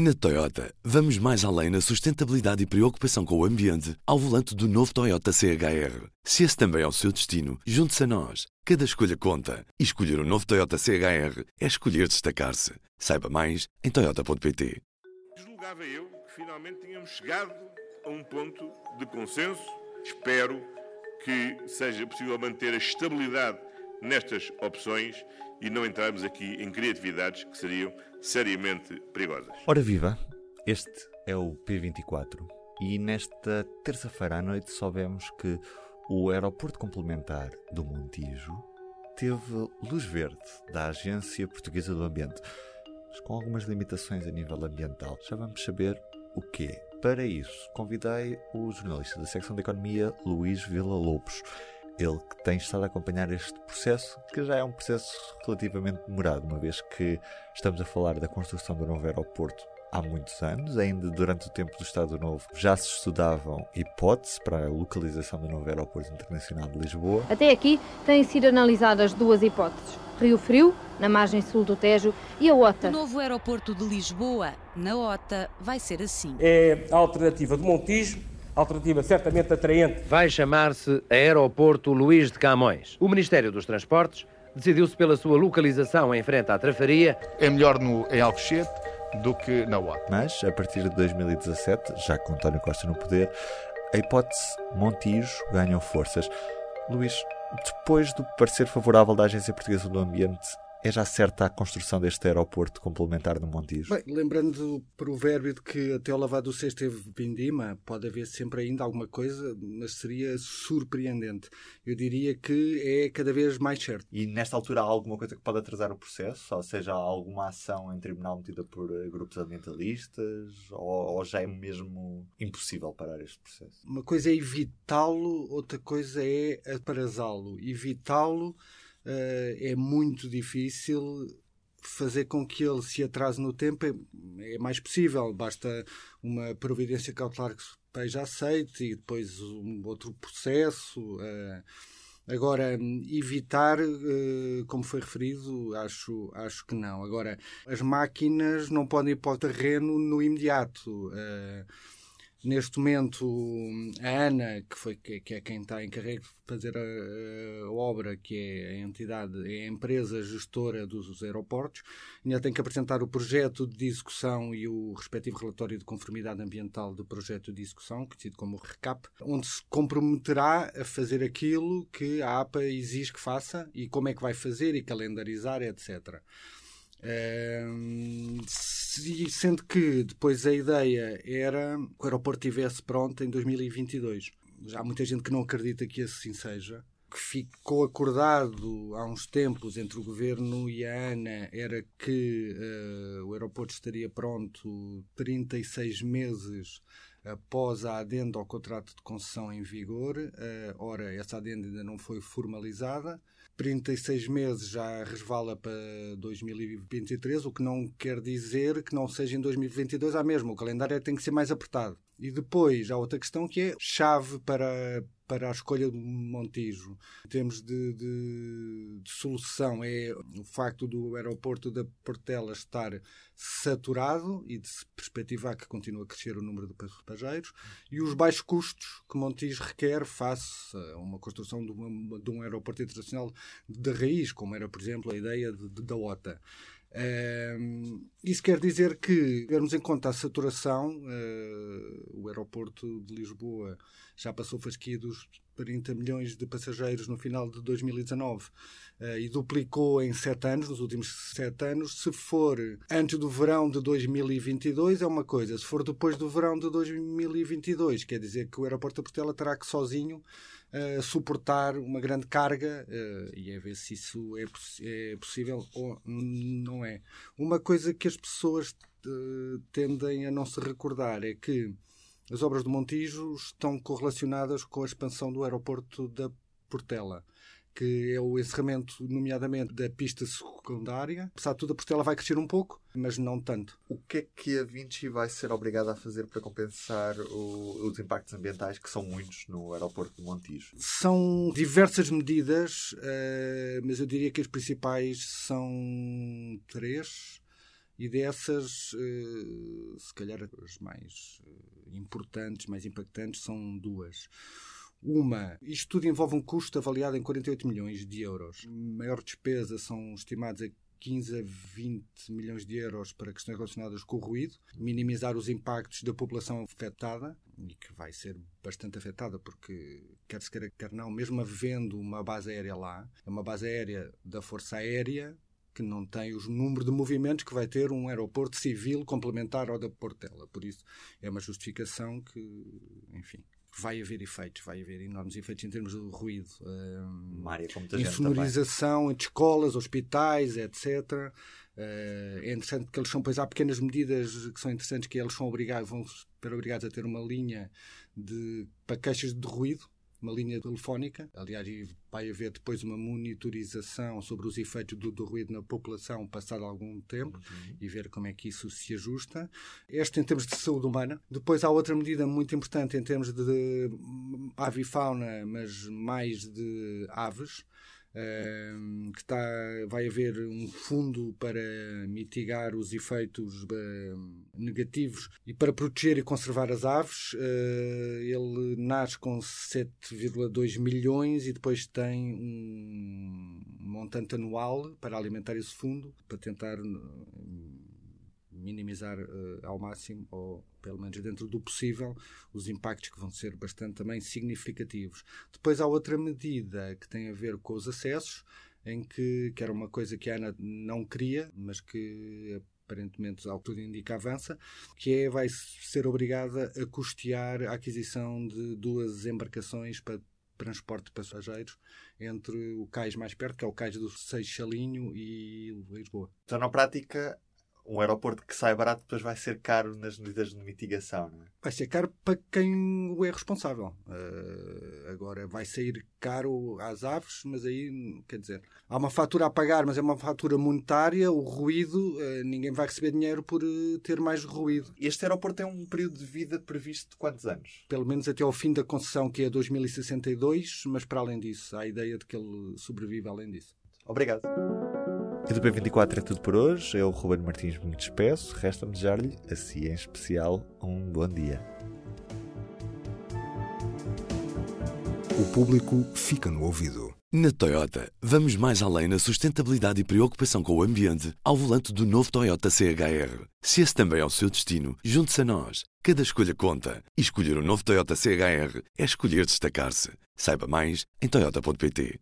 Na Toyota, vamos mais além na sustentabilidade e preocupação com o ambiente ao volante do novo Toyota CHR. Se esse também é o seu destino, junte-se a nós. Cada escolha conta. E escolher o um novo Toyota CHR é escolher destacar-se. Saiba mais em Toyota.pt. Julgava eu que finalmente tínhamos chegado a um ponto de consenso. Espero que seja possível manter a estabilidade nestas opções e não entrarmos aqui em criatividades que seriam seriamente perigosas. Ora viva, este é o P24 e nesta terça-feira à noite soubemos que o aeroporto complementar do Montijo teve luz verde da Agência Portuguesa do Ambiente, mas com algumas limitações a nível ambiental. Já vamos saber o quê. Para isso, convidei o jornalista da secção de Economia, Luís Vila Lobos ele que tem estado a acompanhar este processo, que já é um processo relativamente demorado, uma vez que estamos a falar da construção do novo aeroporto há muitos anos, ainda durante o tempo do Estado Novo, já se estudavam hipóteses para a localização do novo aeroporto internacional de Lisboa. Até aqui têm sido analisadas duas hipóteses. Rio Frio, na margem sul do Tejo, e a OTA. O novo aeroporto de Lisboa, na OTA, vai ser assim. É a alternativa de Montijo, alternativa certamente atraente. Vai chamar-se Aeroporto Luís de Camões. O Ministério dos Transportes decidiu-se pela sua localização em frente à Trafaria. É melhor no, em Alcochete do que na UAT. Mas, a partir de 2017, já com António Costa no poder, a hipótese Montijo ganhou forças. Luís, depois do parecer favorável da Agência Portuguesa do Ambiente é já certa a construção deste aeroporto complementar no Montijo? Bem, lembrando o provérbio de que até o lavado do cesto teve vindima, pode haver sempre ainda alguma coisa, mas seria surpreendente. Eu diria que é cada vez mais certo. E nesta altura há alguma coisa que pode atrasar o processo? Ou seja, há alguma ação em tribunal metida por eh, grupos ambientalistas? Ou, ou já é mesmo impossível parar este processo? Uma coisa é evitá-lo, outra coisa é aparasá-lo. Evitá-lo é muito difícil fazer com que ele se atrase no tempo é, é mais possível. Basta uma providência cautelar que esteja aceite e depois um outro processo. Uh, agora, evitar, uh, como foi referido, acho, acho que não. Agora, as máquinas não podem ir para o terreno no imediato. Neste momento, a ANA, que, foi, que é quem está encarregue de fazer a, a, obra, que é a entidade, é a empresa gestora dos aeroportos, ainda tem que apresentar o projeto de execução e o respectivo relatório de conformidade ambiental do projeto de execução, conhecido como RECAP, onde se comprometerá a fazer aquilo que a APA exige que faça e como é que vai fazer e calendarizar, etc sendo que depois a ideia era que o aeroporto estivesse pronto em 2022. Já há muita gente que não acredita que assim seja. O que ficou acordado há uns tempos entre o governo e a ANA era que uh, o aeroporto estaria pronto 36 meses após a adenda ao contrato de concessão em vigor. Uh, ora, essa adenda ainda não foi formalizada. 36 meses já resvala para 2023, o que não quer dizer que não seja em 2022 a mesma. O calendário tem que ser mais apertado. E depois há outra questão que é chave para, para a escolha do Montijo. Em termos de, de, de, solução, é o facto do aeroporto da Portela estar saturado e de se perspectivar que continue a crescer o número de passageiros e os baixos custos que Montijo requer face a uma construção de, uma, de um aeroporto internacional de raiz, como era, por exemplo, a ideia de, de da OTA. Isso quer dizer que, tivermos em conta a saturação, uh, o aeroporto de Lisboa já passou fasquia dos 40 milhões de passageiros no final de 2019 uh, eh, e duplicou em 7 anos, nos últimos 7 anos. Se for antes do verão de 2022, é uma coisa. Se for depois do verão de 2022, quer dizer que o aeroporto de Portela terá que sozinho uh, suportar uma grande carga uh, e é ver se isso é, é, possível ou não é. Uma coisa que as pessoas uh, tendem a não se recordar é que as obras do Montijo estão correlacionadas com a expansão do aeroporto da Portela que é o encerramento, nomeadamente, da pista secundária. Apesar de tudo, a Portela vai crescer um pouco, mas não tanto. O que é que a Vinci vai ser obrigada a fazer para compensar o, os impactos ambientais, que são muitos no aeroporto de Montijo? São diversas medidas, uh, mas eu diria que as principais são três. E dessas, uh, se calhar as mais uh, importantes, mais impactantes, são duas. Uma, isto tudo envolve um custo avaliado em 48 milhões de euros. A maior despesa são estimados a 15 a 20 milhões de euros para questões relacionadas com o ruído, minimizar os impactos da população afetada, e que vai ser bastante afetada, porque quer se queira, quer não, mesmo havendo uma base aérea lá, é uma base aérea da Força Aérea que não tem os números de movimentos que vai ter um aeroporto civil complementar ao da Portela. Por isso, é uma justificação que, enfim, vai haver efeitos, vai haver enormes efeitos em termos de ruído. Uma área com muita insonorização entre escolas, hospitais, etc. Uh, é interessante que eles são, pois há pequenas medidas que são interessantes que eles são obrigados, vão ser obrigados a ter uma linha de, para queixas de ruído, uma linha telefónica. Aliás, vai haver depois uma monitorização sobre os efeitos do, do ruído na população passado algum tempo uhum. e ver como é que isso se ajusta. Este em termos de saúde humana. Depois há outra medida muito importante em termos de, avifauna, mas mais de aves que está, vai haver um fundo para mitigar os efeitos negativos e para proteger e conservar as aves. Uh, ele nasce com 7,2 milhões e depois tem um montante anual para alimentar esse fundo, para tentar minimizar uh, ao máximo, ou pelo menos dentro do possível, os impactos que vão ser bastante também significativos. Depois há outra medida que tem a ver com os acessos, em que, que era uma coisa que a ANA não queria, mas que aparentemente, ao que tudo indica, avança, que é vai ser obrigada a custear a aquisição de duas embarcações para transporte de passageiros entre o cais mais perto, que é o cais do Seixalinho e Lisboa. Então, na prática, um aeroporto que sai barato depois vai ser caro nas medidas de mitigação, não é? Vai ser caro para quem o é responsável. Uh, agora, vai sair caro às aves, mas aí, quer dizer, há uma fatura a pagar, mas é uma fatura monetária. O ruído, uh, ninguém vai receber dinheiro por uh, ter mais ruído. Este aeroporto tem um período de vida previsto de quantos anos? Pelo menos até ao fim da concessão, que é 2062, mas para além disso, há a ideia de que ele sobrevive além disso. Obrigado. E do P24 é tudo por hoje. Eu, Ruben Martins, me despeço. Resta-me desejar-lhe, assim em especial, um bom dia. O público fica no ouvido. Na Toyota, vamos mais além na sustentabilidade e preocupação com o ambiente ao volante do novo Toyota CHR. Se esse também é o seu destino, junte-se a nós. Cada escolha conta. E escolher o um novo Toyota CHR é escolher destacar-se. Saiba mais em Toyota.pt.